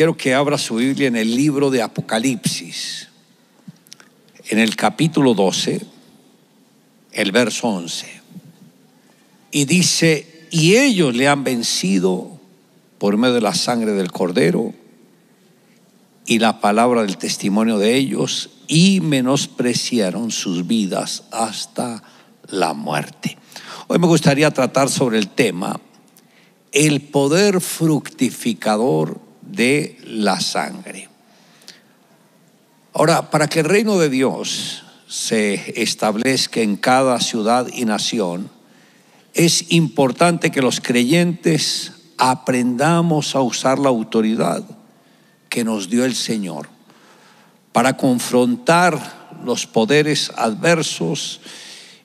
quiero que abra su Biblia en el libro de Apocalipsis, en el capítulo 12, el verso 11. Y dice, y ellos le han vencido por medio de la sangre del cordero y la palabra del testimonio de ellos y menospreciaron sus vidas hasta la muerte. Hoy me gustaría tratar sobre el tema el poder fructificador de la sangre. Ahora, para que el reino de Dios se establezca en cada ciudad y nación, es importante que los creyentes aprendamos a usar la autoridad que nos dio el Señor para confrontar los poderes adversos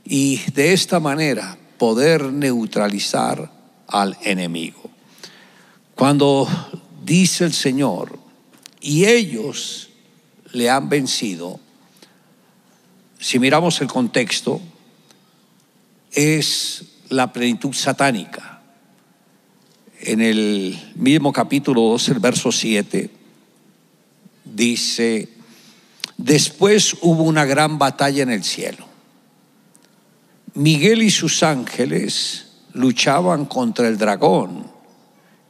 y de esta manera poder neutralizar al enemigo. Cuando dice el Señor, y ellos le han vencido, si miramos el contexto, es la plenitud satánica. En el mismo capítulo 2, el verso 7, dice, después hubo una gran batalla en el cielo. Miguel y sus ángeles luchaban contra el dragón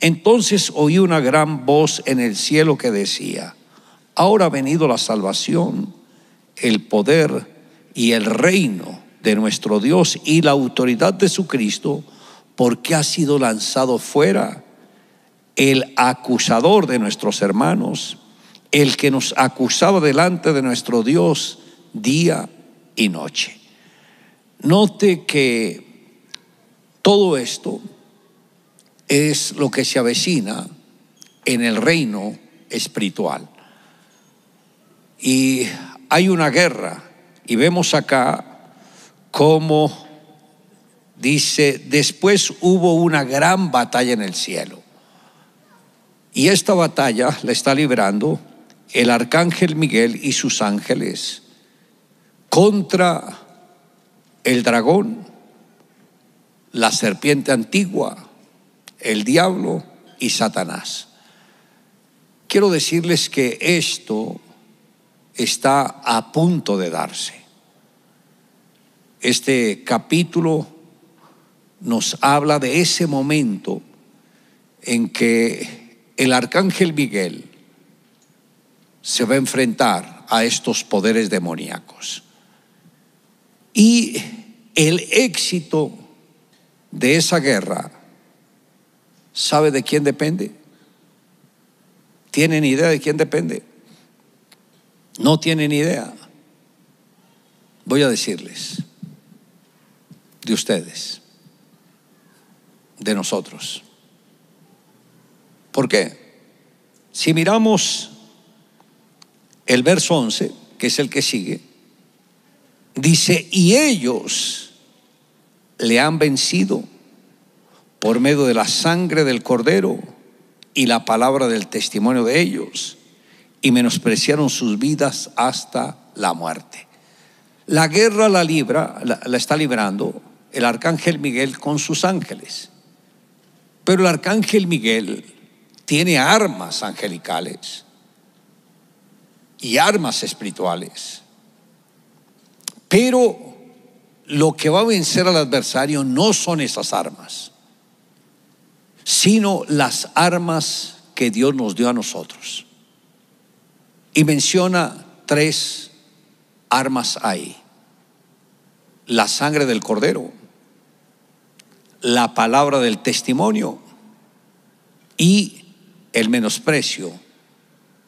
Entonces oí una gran voz en el cielo que decía, ahora ha venido la salvación, el poder y el reino de nuestro Dios y la autoridad de su Cristo, porque ha sido lanzado fuera el acusador de nuestros hermanos, el que nos acusaba delante de nuestro Dios día y noche. Note que todo esto es lo que se avecina en el reino espiritual. Y hay una guerra y vemos acá cómo dice, después hubo una gran batalla en el cielo. Y esta batalla la está librando el arcángel Miguel y sus ángeles contra el dragón, la serpiente antigua, el diablo y Satanás. Quiero decirles que esto está a punto de darse. Este capítulo nos habla de ese momento en que el arcángel Miguel se va a enfrentar a estos poderes demoníacos. Y el éxito de esa guerra ¿Sabe de quién depende? ¿Tienen idea de quién depende? No tienen idea. Voy a decirles, de ustedes, de nosotros. ¿Por qué? Si miramos el verso 11, que es el que sigue, dice, y ellos le han vencido por medio de la sangre del cordero y la palabra del testimonio de ellos, y menospreciaron sus vidas hasta la muerte. La guerra la libra, la, está librando el arcángel Miguel con sus ángeles. Pero el arcángel Miguel tiene armas angelicales y armas espirituales. Pero lo que va a vencer al adversario no son esas armas sino las armas que Dios nos dio a nosotros. Y menciona tres armas ahí. La sangre del cordero, la palabra del testimonio y el menosprecio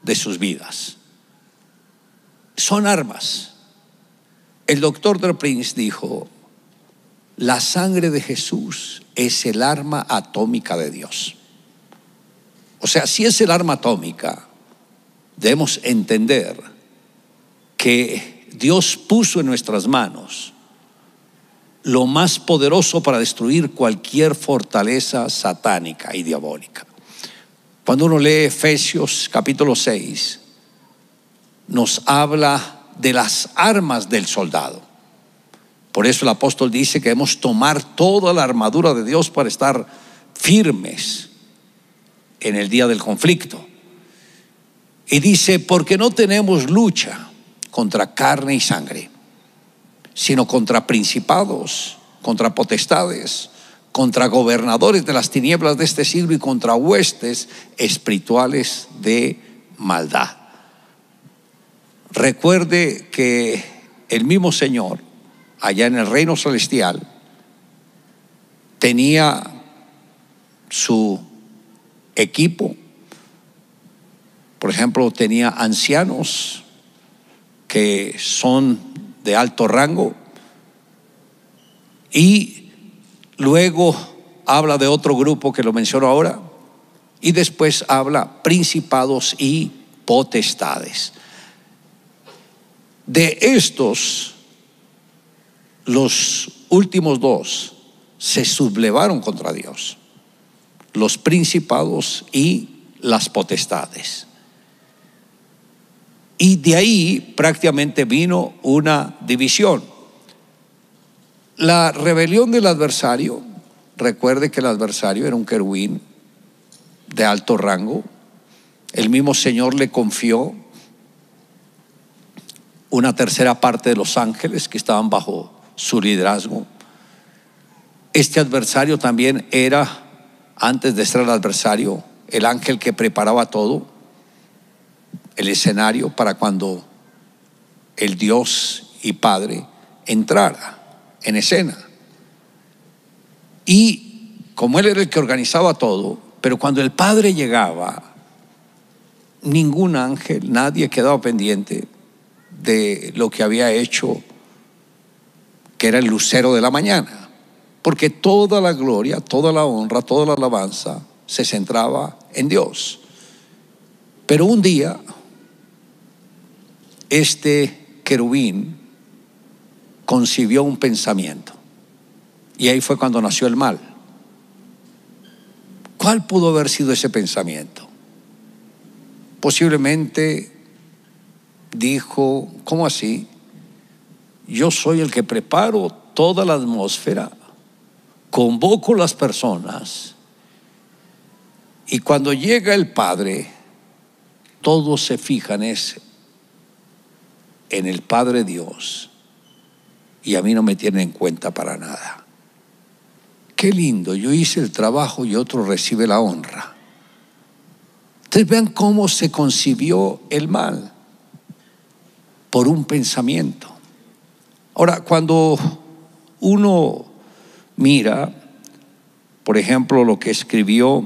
de sus vidas. Son armas. El doctor Prince dijo, la sangre de Jesús es el arma atómica de Dios. O sea, si es el arma atómica, debemos entender que Dios puso en nuestras manos lo más poderoso para destruir cualquier fortaleza satánica y diabólica. Cuando uno lee Efesios capítulo 6, nos habla de las armas del soldado. Por eso el apóstol dice que debemos tomar toda la armadura de Dios para estar firmes en el día del conflicto. Y dice, porque no tenemos lucha contra carne y sangre, sino contra principados, contra potestades, contra gobernadores de las tinieblas de este siglo y contra huestes espirituales de maldad. Recuerde que el mismo Señor, allá en el reino celestial, tenía su equipo por ejemplo, tenía ancianos que son de alto rango y luego habla de otro grupo que lo menciono ahora y después habla principados y potestades. De estos, los últimos dos se sublevaron contra Dios, los principados y las potestades. Y de ahí prácticamente vino una división. La rebelión del adversario, recuerde que el adversario era un querubín de alto rango, el mismo Señor le confió una tercera parte de los ángeles que estaban bajo su liderazgo. Este adversario también era, antes de ser el adversario, el ángel que preparaba todo el escenario para cuando el Dios y Padre entrara en escena. Y como Él era el que organizaba todo, pero cuando el Padre llegaba, ningún ángel, nadie quedaba pendiente de lo que había hecho, que era el lucero de la mañana, porque toda la gloria, toda la honra, toda la alabanza se centraba en Dios. Pero un día este querubín concibió un pensamiento. Y ahí fue cuando nació el mal. ¿Cuál pudo haber sido ese pensamiento? Posiblemente dijo, ¿cómo así? Yo soy el que preparo toda la atmósfera, convoco las personas y cuando llega el Padre, todos se fijan en el Padre Dios y a mí no me tienen en cuenta para nada. Qué lindo, yo hice el trabajo y otro recibe la honra. Ustedes vean cómo se concibió el mal por un pensamiento. Ahora, cuando uno mira, por ejemplo, lo que escribió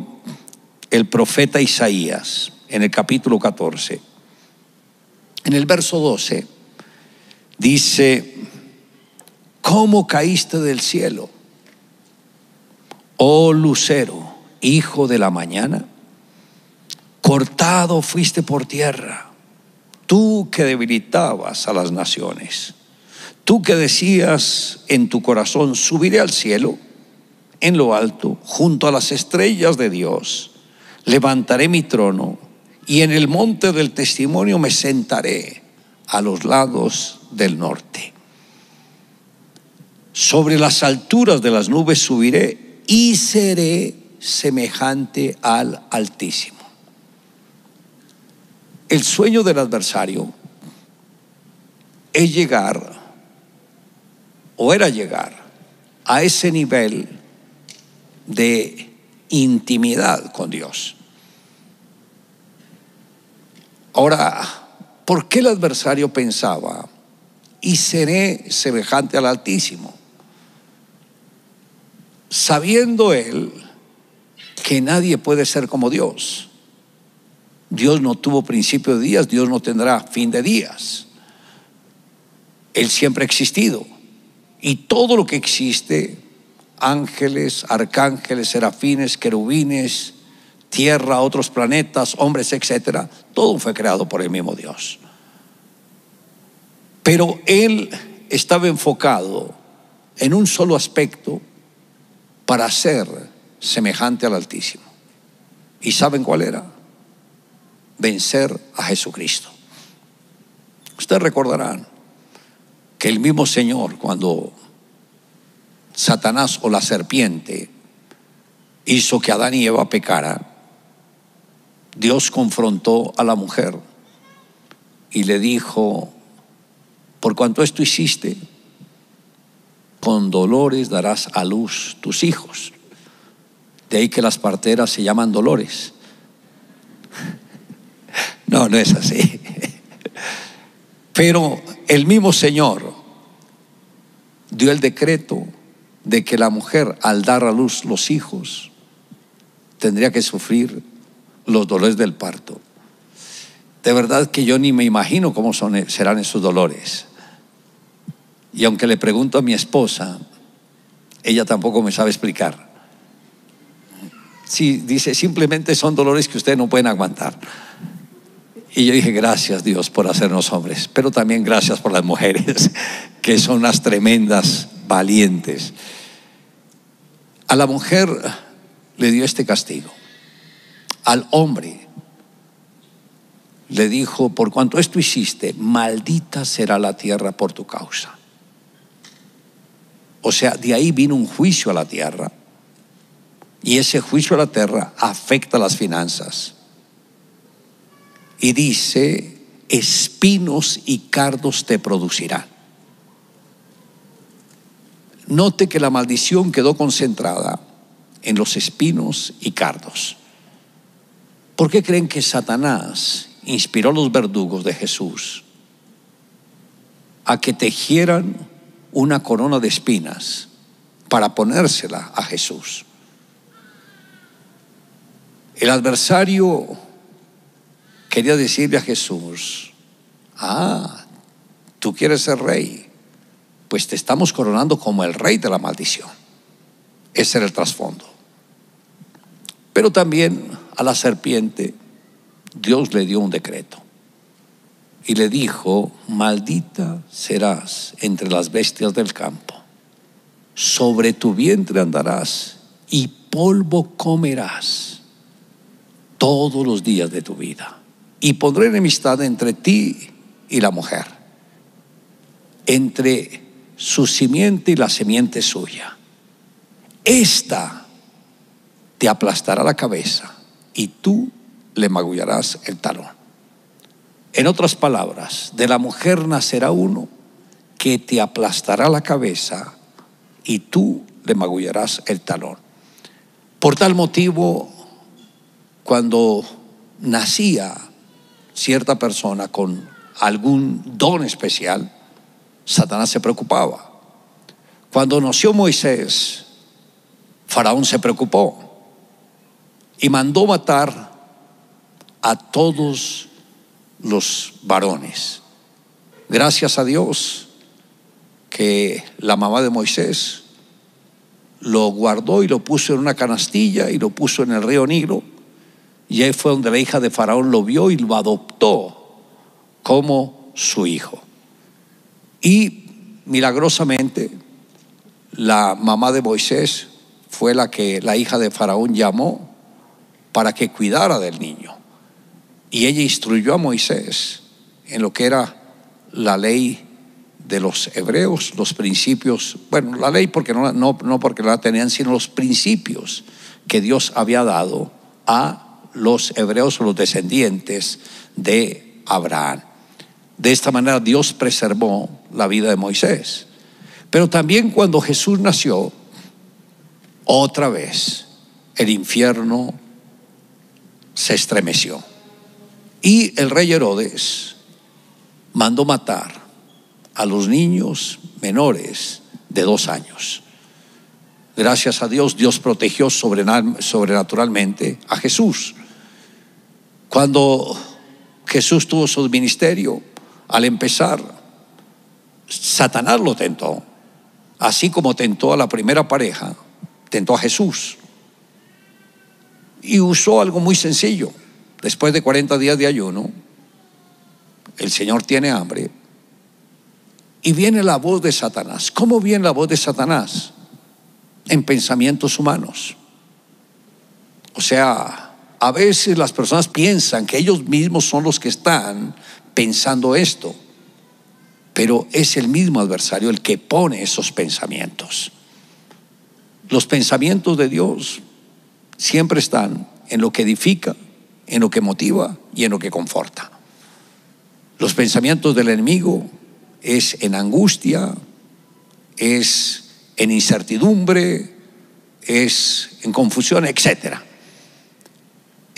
el profeta Isaías en el capítulo 14, en el verso 12, dice, ¿cómo caíste del cielo? Oh lucero, hijo de la mañana, cortado fuiste por tierra, tú que debilitabas a las naciones, tú que decías en tu corazón, subiré al cielo, en lo alto, junto a las estrellas de Dios, levantaré mi trono y en el monte del testimonio me sentaré a los lados del norte. Sobre las alturas de las nubes subiré y seré semejante al Altísimo. El sueño del adversario es llegar, o era llegar, a ese nivel de intimidad con Dios. Ahora, ¿Por qué el adversario pensaba, y seré semejante al Altísimo? Sabiendo él que nadie puede ser como Dios. Dios no tuvo principio de días, Dios no tendrá fin de días. Él siempre ha existido. Y todo lo que existe, ángeles, arcángeles, serafines, querubines, tierra, otros planetas, hombres, etcétera, todo fue creado por el mismo Dios. Pero él estaba enfocado en un solo aspecto para ser semejante al Altísimo. ¿Y saben cuál era? Vencer a Jesucristo. Ustedes recordarán que el mismo Señor, cuando Satanás o la serpiente hizo que Adán y Eva pecaran, Dios confrontó a la mujer y le dijo, por cuanto esto hiciste, con dolores darás a luz tus hijos. De ahí que las parteras se llaman dolores. No, no es así. Pero el mismo Señor dio el decreto de que la mujer al dar a luz los hijos tendría que sufrir los dolores del parto. De verdad que yo ni me imagino cómo son, serán esos dolores. Y aunque le pregunto a mi esposa, ella tampoco me sabe explicar. Sí, dice, simplemente son dolores que ustedes no pueden aguantar. Y yo dije, gracias Dios por hacernos hombres, pero también gracias por las mujeres, que son unas tremendas valientes. A la mujer le dio este castigo. Al hombre le dijo, por cuanto esto hiciste, maldita será la tierra por tu causa. O sea, de ahí vino un juicio a la tierra. Y ese juicio a la tierra afecta las finanzas. Y dice, espinos y cardos te producirán. Note que la maldición quedó concentrada en los espinos y cardos. ¿Por qué creen que Satanás inspiró a los verdugos de Jesús a que tejieran una corona de espinas para ponérsela a Jesús? El adversario quería decirle a Jesús, ah, tú quieres ser rey, pues te estamos coronando como el rey de la maldición. Ese era el trasfondo. Pero también a la serpiente Dios le dio un decreto y le dijo, maldita serás entre las bestias del campo, sobre tu vientre andarás y polvo comerás todos los días de tu vida. Y pondré enemistad entre ti y la mujer, entre su simiente y la simiente suya. Esta te aplastará la cabeza y tú le magullarás el talón. En otras palabras, de la mujer nacerá uno que te aplastará la cabeza y tú le magullarás el talón. Por tal motivo, cuando nacía cierta persona con algún don especial, Satanás se preocupaba. Cuando nació Moisés, Faraón se preocupó y mandó matar a todos los varones. Gracias a Dios que la mamá de Moisés lo guardó y lo puso en una canastilla y lo puso en el río Nilo. Y ahí fue donde la hija de Faraón lo vio y lo adoptó como su hijo. Y milagrosamente la mamá de Moisés fue la que la hija de Faraón llamó para que cuidara del niño. Y ella instruyó a Moisés en lo que era la ley de los hebreos, los principios, bueno, la ley porque no, no, no porque la tenían, sino los principios que Dios había dado a los hebreos los descendientes de Abraham. De esta manera Dios preservó la vida de Moisés. Pero también cuando Jesús nació, otra vez el infierno se estremeció. Y el rey Herodes mandó matar a los niños menores de dos años. Gracias a Dios, Dios protegió sobrenaturalmente a Jesús. Cuando Jesús tuvo su ministerio, al empezar, Satanás lo tentó, así como tentó a la primera pareja, tentó a Jesús. Y usó algo muy sencillo después de 40 días de ayuno, el Señor tiene hambre y viene la voz de Satanás. ¿Cómo viene la voz de Satanás? En pensamientos humanos. O sea, a veces las personas piensan que ellos mismos son los que están pensando esto, pero es el mismo adversario el que pone esos pensamientos. Los pensamientos de Dios siempre están en lo que edifica, en lo que motiva y en lo que conforta. Los pensamientos del enemigo es en angustia, es en incertidumbre, es en confusión, etc.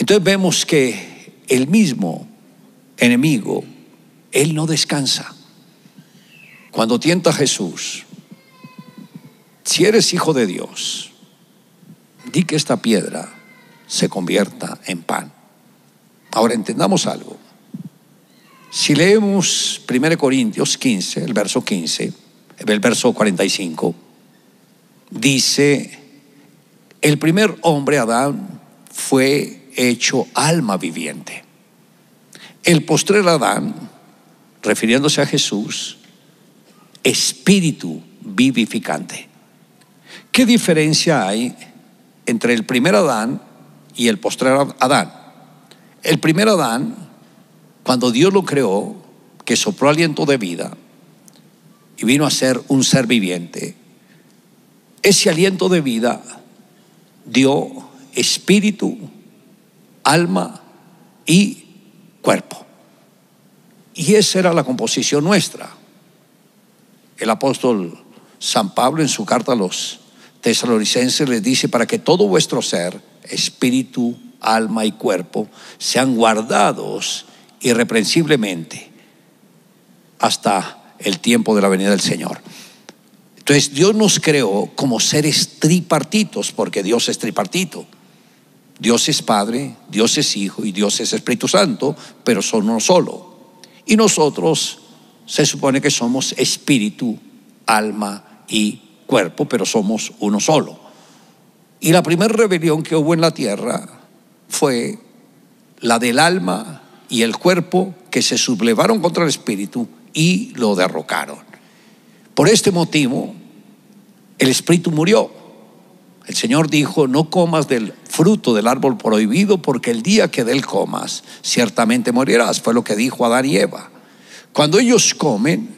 Entonces vemos que el mismo enemigo, él no descansa. Cuando tienta a Jesús, si eres hijo de Dios, di que esta piedra se convierta en pan. Ahora entendamos algo. Si leemos 1 Corintios 15, el verso 15, el verso 45, dice, el primer hombre, Adán, fue hecho alma viviente. El postrer Adán, refiriéndose a Jesús, espíritu vivificante. ¿Qué diferencia hay entre el primer Adán y el postrer Adán? El primer Adán cuando Dios lo creó, que sopló aliento de vida y vino a ser un ser viviente, ese aliento de vida dio espíritu, alma y cuerpo. Y esa era la composición nuestra. El apóstol San Pablo en su carta a los tesalonicenses les dice, para que todo vuestro ser, espíritu, alma y cuerpo, sean guardados irreprensiblemente hasta el tiempo de la venida del Señor. Entonces Dios nos creó como seres tripartitos, porque Dios es tripartito. Dios es Padre, Dios es Hijo y Dios es Espíritu Santo, pero son uno solo. Y nosotros se supone que somos espíritu, alma y cuerpo, pero somos uno solo. Y la primera rebelión que hubo en la tierra fue la del alma y el cuerpo que se sublevaron contra el espíritu y lo derrocaron. Por este motivo, el espíritu murió. El Señor dijo, no comas del fruto del árbol prohibido, porque el día que de él comas, ciertamente morirás. Fue lo que dijo Adán y Eva. Cuando ellos comen,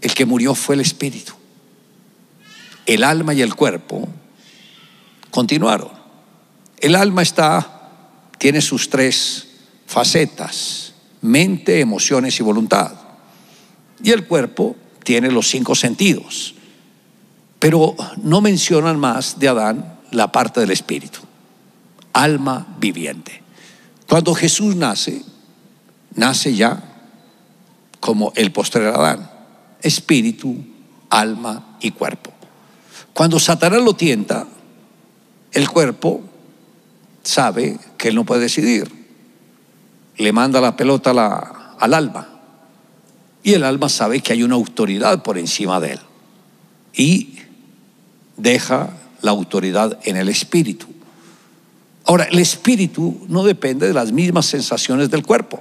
el que murió fue el espíritu. El alma y el cuerpo continuaron. El alma está tiene sus tres facetas, mente, emociones y voluntad. Y el cuerpo tiene los cinco sentidos. Pero no mencionan más de Adán la parte del espíritu, alma viviente. Cuando Jesús nace, nace ya como el postrer Adán, espíritu, alma y cuerpo. Cuando Satanás lo tienta, el cuerpo sabe que él no puede decidir. Le manda la pelota al alma. Y el alma sabe que hay una autoridad por encima de él. Y deja la autoridad en el espíritu. Ahora, el espíritu no depende de las mismas sensaciones del cuerpo.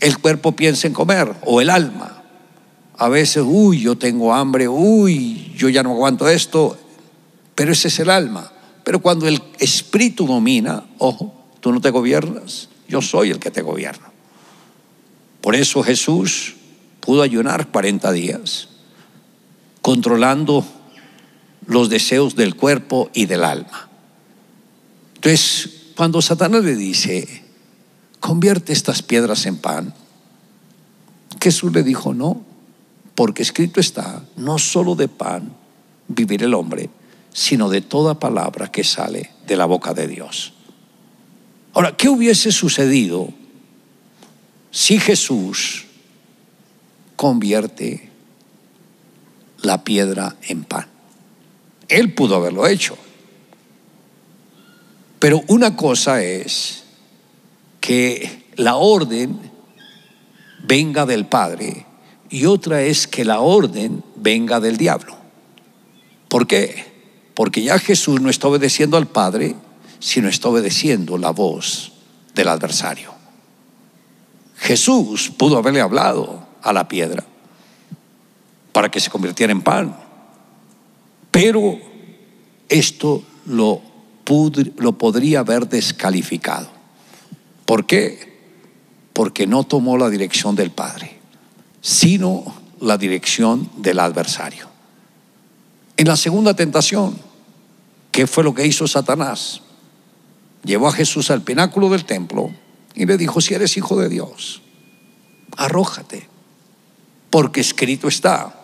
El cuerpo piensa en comer o el alma. A veces, uy, yo tengo hambre, uy, yo ya no aguanto esto, pero ese es el alma. Pero cuando el espíritu domina, ojo, tú no te gobiernas, yo soy el que te gobierna. Por eso Jesús pudo ayunar 40 días, controlando los deseos del cuerpo y del alma. Entonces, cuando Satanás le dice, convierte estas piedras en pan, Jesús le dijo, no, porque escrito está, no solo de pan vivir el hombre, sino de toda palabra que sale de la boca de Dios. Ahora, ¿qué hubiese sucedido si Jesús convierte la piedra en pan? Él pudo haberlo hecho. Pero una cosa es que la orden venga del Padre y otra es que la orden venga del diablo. ¿Por qué? Porque ya Jesús no está obedeciendo al Padre, sino está obedeciendo la voz del adversario. Jesús pudo haberle hablado a la piedra para que se convirtiera en pan. Pero esto lo, lo podría haber descalificado. ¿Por qué? Porque no tomó la dirección del Padre, sino la dirección del adversario. En la segunda tentación, ¿qué fue lo que hizo Satanás? Llevó a Jesús al pináculo del templo y le dijo, si eres hijo de Dios, arrójate, porque escrito está,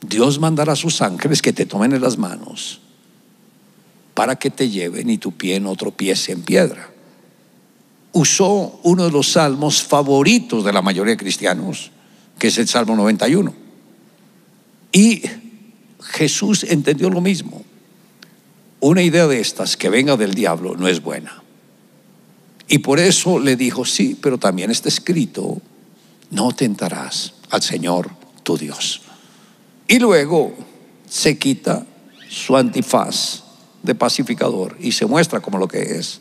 Dios mandará a sus ángeles que te tomen en las manos para que te lleven y tu pie no tropiece en piedra. Usó uno de los salmos favoritos de la mayoría de cristianos, que es el Salmo 91. Y Jesús entendió lo mismo. Una idea de estas que venga del diablo no es buena. Y por eso le dijo, sí, pero también está escrito, no tentarás al Señor tu Dios. Y luego se quita su antifaz de pacificador y se muestra como lo que es,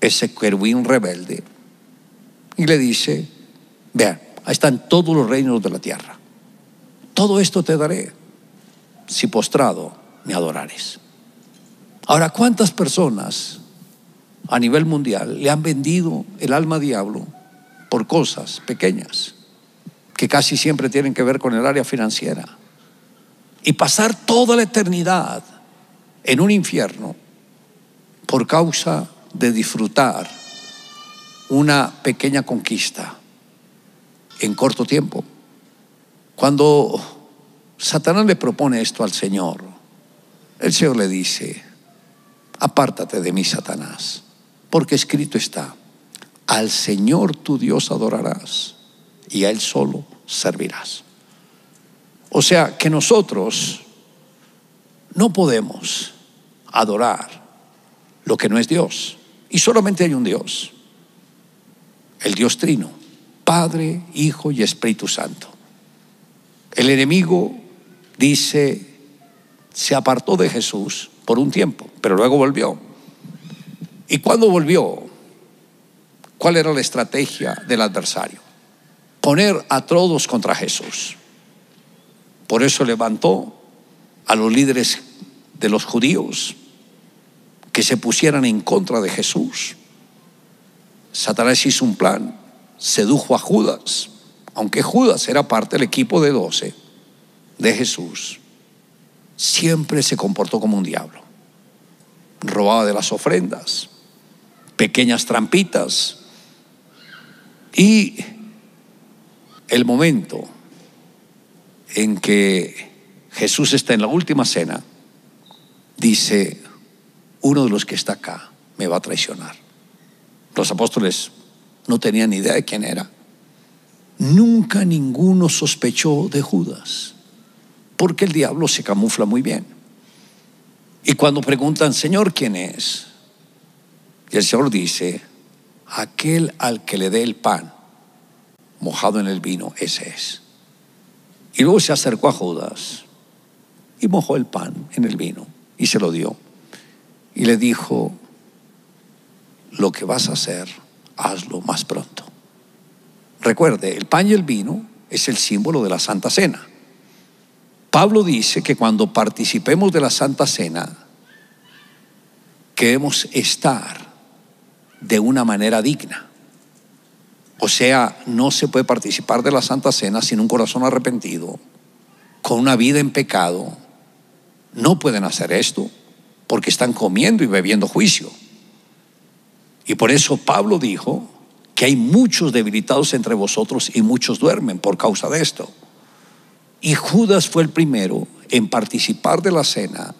ese querubín rebelde. Y le dice, vean, ahí están todos los reinos de la tierra. Todo esto te daré si postrado me adorares. Ahora, ¿cuántas personas a nivel mundial le han vendido el alma diablo por cosas pequeñas que casi siempre tienen que ver con el área financiera? Y pasar toda la eternidad en un infierno por causa de disfrutar una pequeña conquista en corto tiempo. Cuando Satanás le propone esto al Señor, el Señor le dice, apártate de mí, Satanás, porque escrito está, al Señor tu Dios adorarás y a Él solo servirás. O sea que nosotros no podemos adorar lo que no es Dios. Y solamente hay un Dios, el Dios trino, Padre, Hijo y Espíritu Santo. El enemigo dice, se apartó de Jesús por un tiempo, pero luego volvió. ¿Y cuando volvió? ¿Cuál era la estrategia del adversario? Poner a todos contra Jesús. Por eso levantó a los líderes de los judíos que se pusieran en contra de Jesús. Satanás hizo un plan, sedujo a Judas, aunque Judas era parte del equipo de doce de Jesús, siempre se comportó como un diablo. Robaba de las ofrendas, pequeñas trampitas. Y el momento en que Jesús está en la última cena, dice, uno de los que está acá me va a traicionar. Los apóstoles no tenían ni idea de quién era. Nunca ninguno sospechó de Judas, porque el diablo se camufla muy bien. Y cuando preguntan, Señor, ¿quién es? Y el Señor dice, aquel al que le dé el pan mojado en el vino, ese es. Y luego se acercó a Judas y mojó el pan en el vino y se lo dio. Y le dijo, lo que vas a hacer, hazlo más pronto. Recuerde, el pan y el vino es el símbolo de la Santa Cena. Pablo dice que cuando participemos de la Santa Cena, queremos estar de una manera digna. O sea, no se puede participar de la Santa Cena sin un corazón arrepentido, con una vida en pecado. No pueden hacer esto porque están comiendo y bebiendo juicio. Y por eso Pablo dijo que hay muchos debilitados entre vosotros y muchos duermen por causa de esto. Y Judas fue el primero en participar de la cena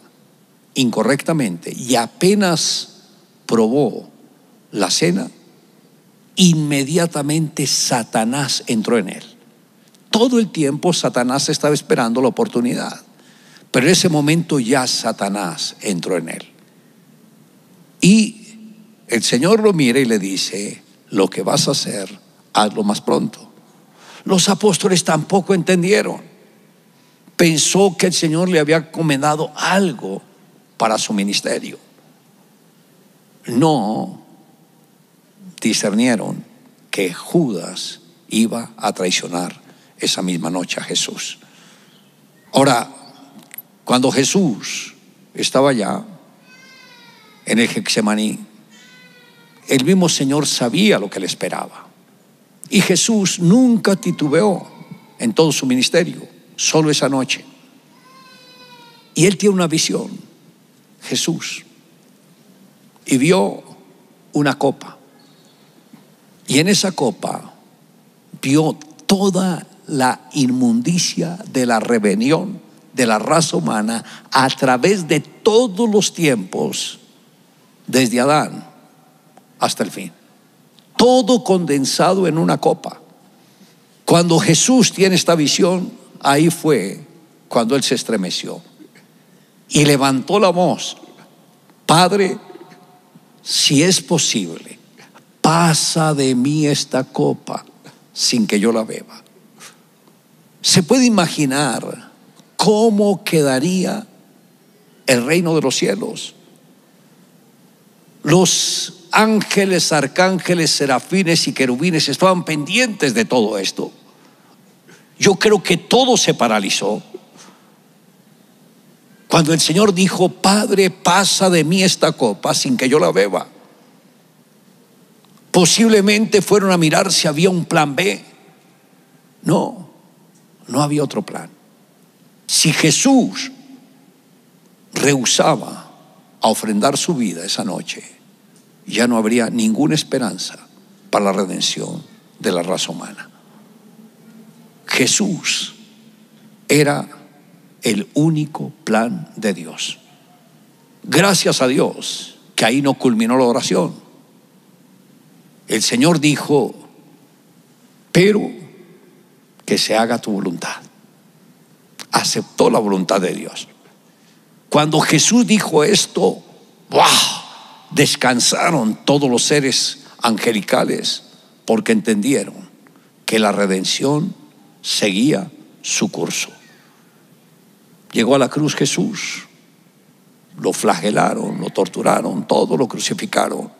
incorrectamente y apenas probó la cena, inmediatamente Satanás entró en él. Todo el tiempo Satanás estaba esperando la oportunidad, pero en ese momento ya Satanás entró en él. Y el Señor lo mira y le dice, lo que vas a hacer, hazlo más pronto. Los apóstoles tampoco entendieron. Pensó que el Señor le había comendado algo para su ministerio. No, discernieron que Judas iba a traicionar esa misma noche a Jesús. Ahora, cuando Jesús estaba allá en el Hexemaní, el mismo Señor sabía lo que le esperaba. Y Jesús nunca titubeó en todo su ministerio, solo esa noche. Y él tiene una visión, Jesús, y vio una copa. Y en esa copa vio toda la inmundicia de la rebelión de la raza humana a través de todos los tiempos, desde Adán hasta el fin. Todo condensado en una copa. Cuando Jesús tiene esta visión, ahí fue cuando él se estremeció y levantó la voz, Padre, si es posible, pasa de mí esta copa sin que yo la beba. Se puede imaginar cómo quedaría el reino de los cielos. Los ángeles, arcángeles, serafines y querubines estaban pendientes de todo esto. Yo creo que todo se paralizó. Cuando el Señor dijo, Padre, pasa de mí esta copa sin que yo la beba. Posiblemente fueron a mirar si había un plan B. No, no había otro plan. Si Jesús rehusaba a ofrendar su vida esa noche, ya no habría ninguna esperanza para la redención de la raza humana. Jesús era el único plan de Dios. Gracias a Dios que ahí no culminó la oración. El Señor dijo, pero que se haga tu voluntad. Aceptó la voluntad de Dios. Cuando Jesús dijo esto, ¡wow! descansaron todos los seres angelicales porque entendieron que la redención seguía su curso. Llegó a la cruz Jesús, lo flagelaron, lo torturaron, todo lo crucificaron.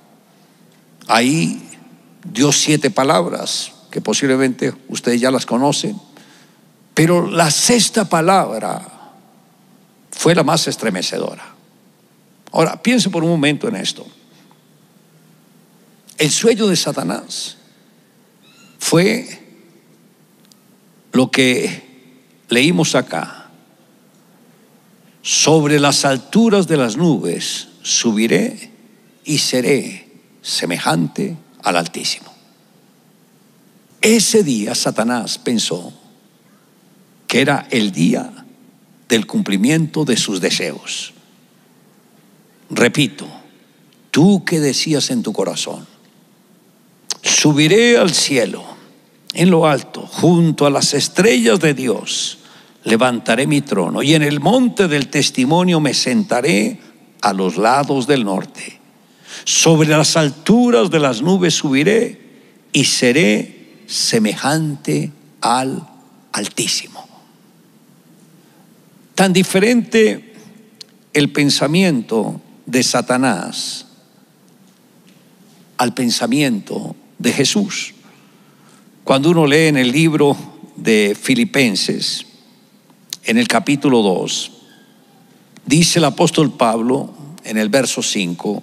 Ahí dio siete palabras que posiblemente ustedes ya las conocen, pero la sexta palabra fue la más estremecedora. Ahora, piense por un momento en esto. El sueño de Satanás fue lo que leímos acá sobre las alturas de las nubes subiré y seré semejante al Altísimo. Ese día Satanás pensó que era el día del cumplimiento de sus deseos. Repito, tú que decías en tu corazón, subiré al cielo, en lo alto, junto a las estrellas de Dios levantaré mi trono y en el monte del testimonio me sentaré a los lados del norte. Sobre las alturas de las nubes subiré y seré semejante al Altísimo. Tan diferente el pensamiento de Satanás al pensamiento de Jesús. Cuando uno lee en el libro de Filipenses, en el capítulo 2, dice el apóstol Pablo en el verso 5,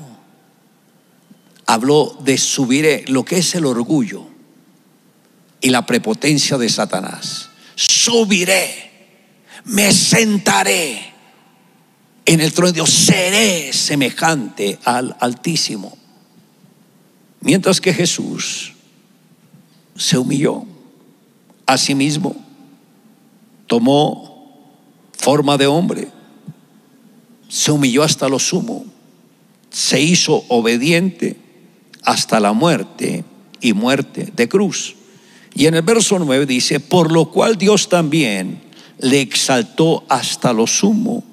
habló de subiré, lo que es el orgullo y la prepotencia de Satanás. Subiré, me sentaré en el trono de Dios, seré semejante al Altísimo. Mientras que Jesús se humilló a sí mismo, tomó forma de hombre, se humilló hasta lo sumo, se hizo obediente hasta la muerte y muerte de cruz. Y en el verso 9 dice, por lo cual Dios también le exaltó hasta lo sumo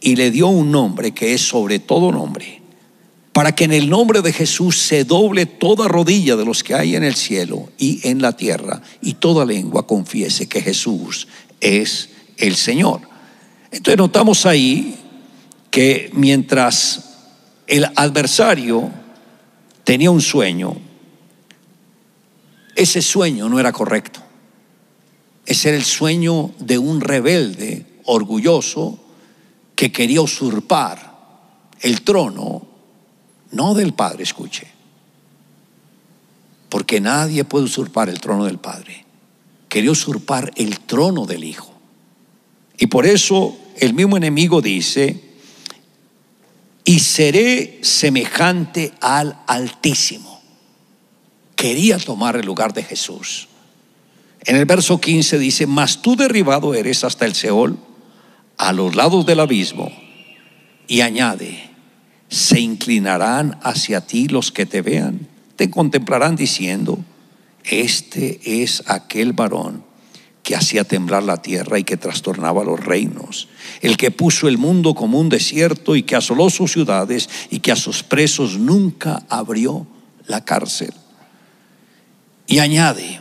y le dio un nombre que es sobre todo nombre, para que en el nombre de Jesús se doble toda rodilla de los que hay en el cielo y en la tierra, y toda lengua confiese que Jesús es el Señor. Entonces notamos ahí que mientras el adversario tenía un sueño, ese sueño no era correcto. Ese era el sueño de un rebelde orgulloso que quería usurpar el trono, no del Padre, escuche, porque nadie puede usurpar el trono del Padre. Quería usurpar el trono del Hijo. Y por eso el mismo enemigo dice, y seré semejante al Altísimo. Quería tomar el lugar de Jesús. En el verso 15 dice, mas tú derribado eres hasta el Seol, a los lados del abismo, y añade, se inclinarán hacia ti los que te vean, te contemplarán diciendo, este es aquel varón que hacía temblar la tierra y que trastornaba los reinos, el que puso el mundo como un desierto y que asoló sus ciudades y que a sus presos nunca abrió la cárcel. Y añade,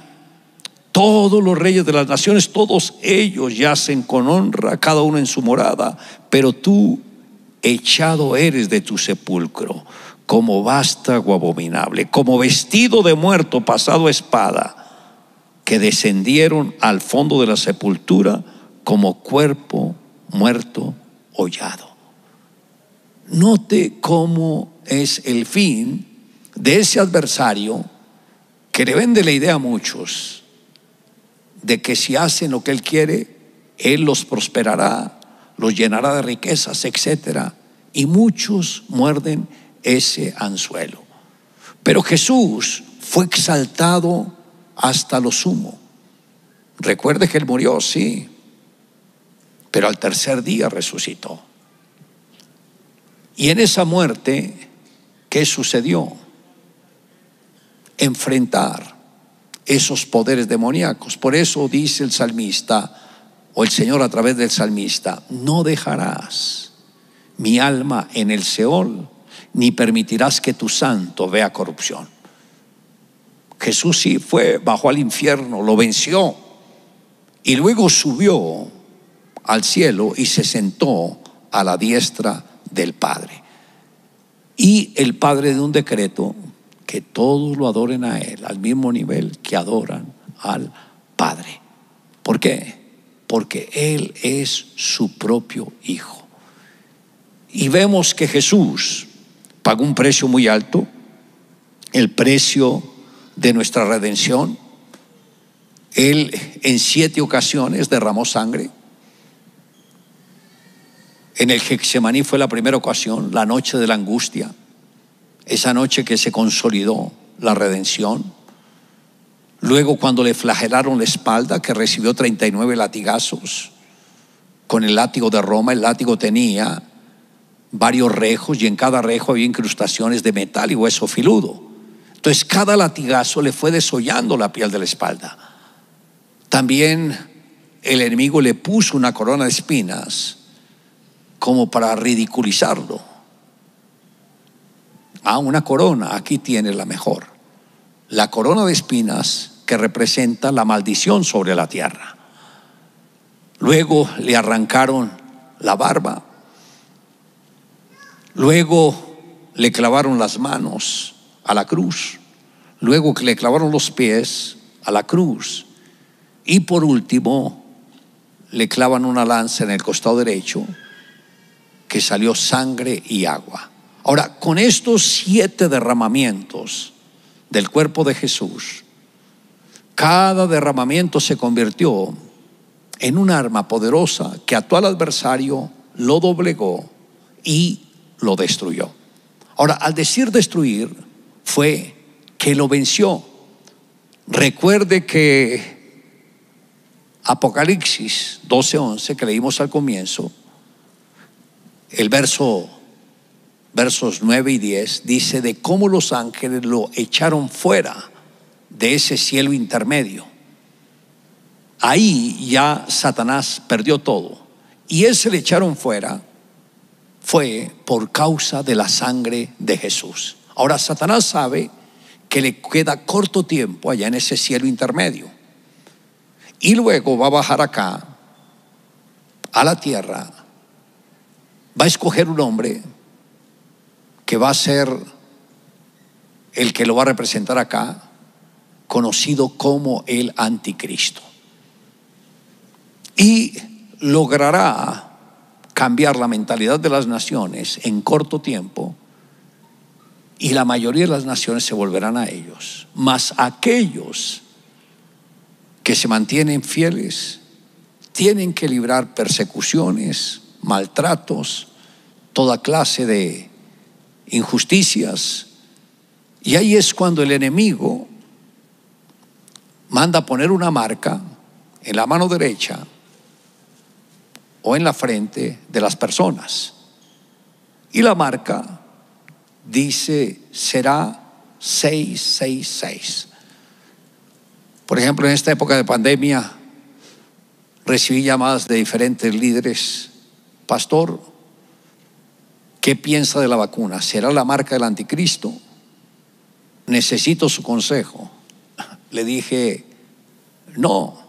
todos los reyes de las naciones, todos ellos yacen con honra, cada uno en su morada, pero tú echado eres de tu sepulcro, como vástago abominable, como vestido de muerto pasado espada que descendieron al fondo de la sepultura como cuerpo muerto hollado. Note cómo es el fin de ese adversario que le vende la idea a muchos de que si hacen lo que él quiere, él los prosperará, los llenará de riquezas, etcétera, y muchos muerden ese anzuelo. Pero Jesús fue exaltado hasta lo sumo. Recuerde que él murió, sí, pero al tercer día resucitó. Y en esa muerte, ¿qué sucedió? Enfrentar esos poderes demoníacos. Por eso dice el salmista, o el Señor a través del salmista, no dejarás mi alma en el Seol, ni permitirás que tu santo vea corrupción. Jesús sí fue, bajó al infierno, lo venció y luego subió al cielo y se sentó a la diestra del Padre. Y el Padre de un decreto que todos lo adoren a Él al mismo nivel que adoran al Padre. ¿Por qué? Porque Él es su propio Hijo. Y vemos que Jesús pagó un precio muy alto, el precio de nuestra redención. Él en siete ocasiones derramó sangre. En el Gexemaní fue la primera ocasión, la noche de la angustia, esa noche que se consolidó la redención. Luego cuando le flagelaron la espalda, que recibió 39 latigazos, con el látigo de Roma, el látigo tenía varios rejos y en cada rejo había incrustaciones de metal y hueso filudo. Entonces cada latigazo le fue desollando la piel de la espalda. También el enemigo le puso una corona de espinas como para ridiculizarlo. Ah, una corona, aquí tiene la mejor. La corona de espinas que representa la maldición sobre la tierra. Luego le arrancaron la barba. Luego le clavaron las manos a la cruz, luego que le clavaron los pies a la cruz y por último le clavan una lanza en el costado derecho que salió sangre y agua. Ahora, con estos siete derramamientos del cuerpo de Jesús, cada derramamiento se convirtió en un arma poderosa que ató al adversario, lo doblegó y lo destruyó. Ahora, al decir destruir, fue que lo venció. Recuerde que Apocalipsis 12:11 que leímos al comienzo, el verso versos 9 y 10 dice de cómo los ángeles lo echaron fuera de ese cielo intermedio. ahí ya Satanás perdió todo. Y ese le echaron fuera fue por causa de la sangre de Jesús. Ahora Satanás sabe que le queda corto tiempo allá en ese cielo intermedio. Y luego va a bajar acá, a la tierra, va a escoger un hombre que va a ser el que lo va a representar acá, conocido como el anticristo. Y logrará cambiar la mentalidad de las naciones en corto tiempo y la mayoría de las naciones se volverán a ellos. Mas aquellos que se mantienen fieles tienen que librar persecuciones, maltratos, toda clase de injusticias. Y ahí es cuando el enemigo manda poner una marca en la mano derecha o en la frente de las personas. Y la marca dice será 666. Por ejemplo, en esta época de pandemia recibí llamadas de diferentes líderes. Pastor, ¿qué piensa de la vacuna? ¿Será la marca del anticristo? Necesito su consejo. Le dije, no,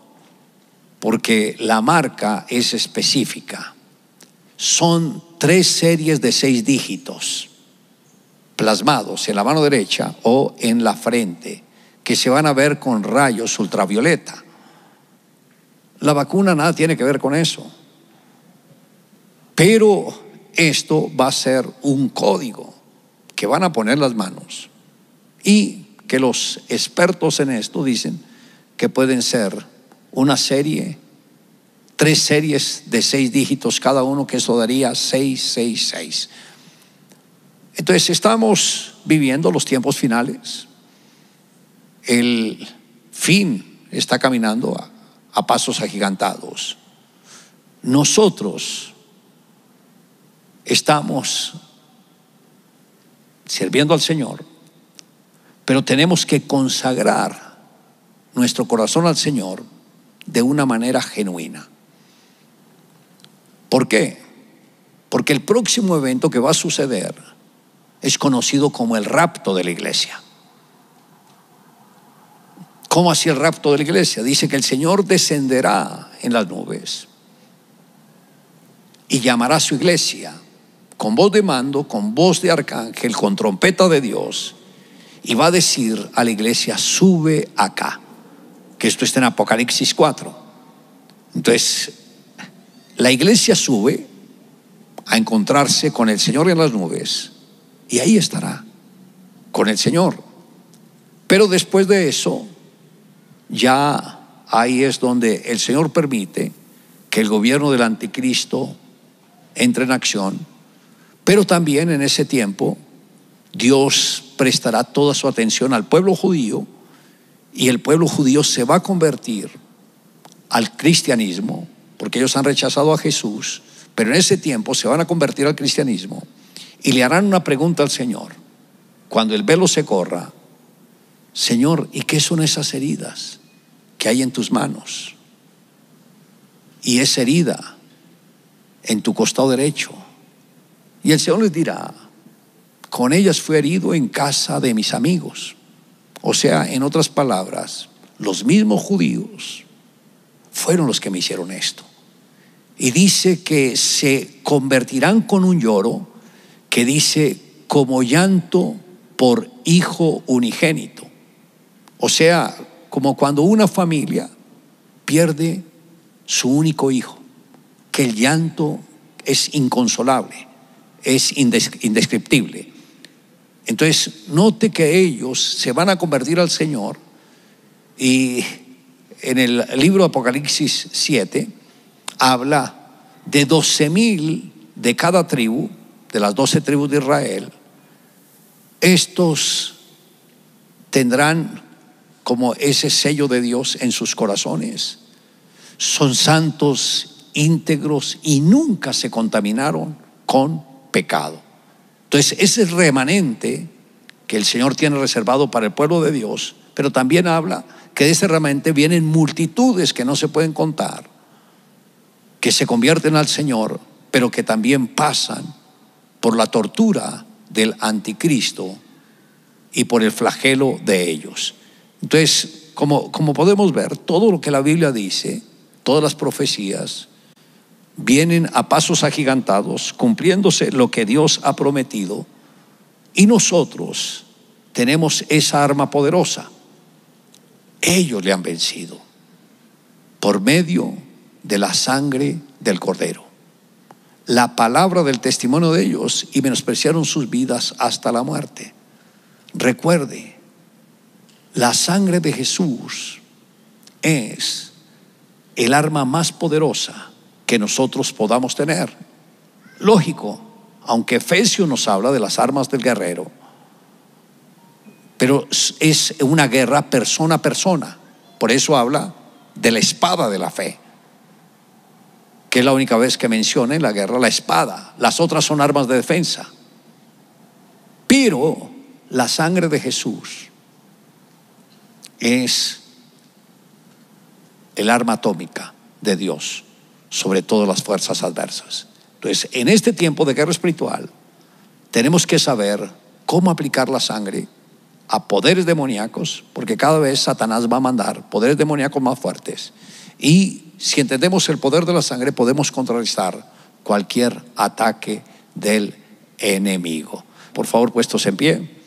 porque la marca es específica. Son tres series de seis dígitos plasmados en la mano derecha o en la frente, que se van a ver con rayos ultravioleta. La vacuna nada tiene que ver con eso. Pero esto va a ser un código que van a poner las manos y que los expertos en esto dicen que pueden ser una serie, tres series de seis dígitos cada uno, que eso daría 666. Entonces estamos viviendo los tiempos finales. El fin está caminando a, pasos agigantados. Nosotros estamos sirviendo al Señor, pero tenemos que consagrar nuestro corazón al Señor de una manera genuina. ¿Por qué? Porque el próximo evento que va a suceder es conocido como el rapto de la iglesia. ¿Cómo así el rapto de la iglesia? Dice que el Señor descenderá en las nubes y llamará a su iglesia con voz de mando, con voz de arcángel, con trompeta de Dios, y va a decir a la iglesia, sube acá que esto está en Apocalipsis 4. Entonces, la iglesia sube a encontrarse con el Señor en las nubes y ahí estará, con el Señor. Pero después de eso, ya ahí es donde el Señor permite que el gobierno del anticristo entre en acción, pero también en ese tiempo Dios prestará toda su atención al pueblo judío y el pueblo judío se va a convertir al cristianismo, porque ellos han rechazado a Jesús, pero en ese tiempo se van a convertir al cristianismo y le harán una pregunta al Señor. Cuando el velo se corra, Señor, ¿y qué son esas heridas que hay en tus manos? Y esa herida en tu costado derecho. Y el Señor les dirá, con ellas fue herido en casa de mis amigos. O sea, en otras palabras, los mismos judíos fueron los que me hicieron esto. Y dice que se convertirán con un lloro que dice como llanto por hijo unigénito. O sea, como cuando una familia pierde su único hijo, que el llanto es inconsolable, es indescriptible. Entonces, note que ellos se van a convertir al Señor y en el libro Apocalipsis 7 habla de 12 mil de cada tribu, de las 12 tribus de Israel. Estos tendrán como ese sello de Dios en sus corazones. Son santos, íntegros y nunca se contaminaron con pecado. Entonces, ese remanente que el Señor tiene reservado para el pueblo de Dios pero también habla que de ese remanente vienen multitudes que no se pueden contar, que se convierten al Señor, pero que también pasan por la tortura del anticristo y por el flagelo de ellos. Entonces, como, como podemos ver, todo lo que la Biblia dice, todas las profecías, vienen a pasos agigantados, cumpliéndose lo que Dios ha prometido, y nosotros tenemos esa arma poderosa. Ellos le han vencido por medio de la sangre del cordero. La palabra del testimonio de ellos y menospreciaron sus vidas hasta la muerte. Recuerde, la sangre de Jesús es el arma más poderosa que nosotros podamos tener. Lógico, aunque Efesio nos habla de las armas del guerrero, pero es una guerra persona a persona. Por eso habla de la espada de la fe, que es la única vez que menciona en la guerra la espada. Las otras son armas de defensa. Pero la sangre de Jesús es el arma atómica de Dios sobre todas las fuerzas adversas. Entonces, en este tiempo de guerra espiritual, tenemos que saber cómo aplicar la sangre a poderes demoníacos, porque cada vez Satanás va a mandar poderes demoníacos más fuertes. Y si entendemos el poder de la sangre, podemos contrarrestar cualquier ataque del enemigo. Por favor, puestos en pie.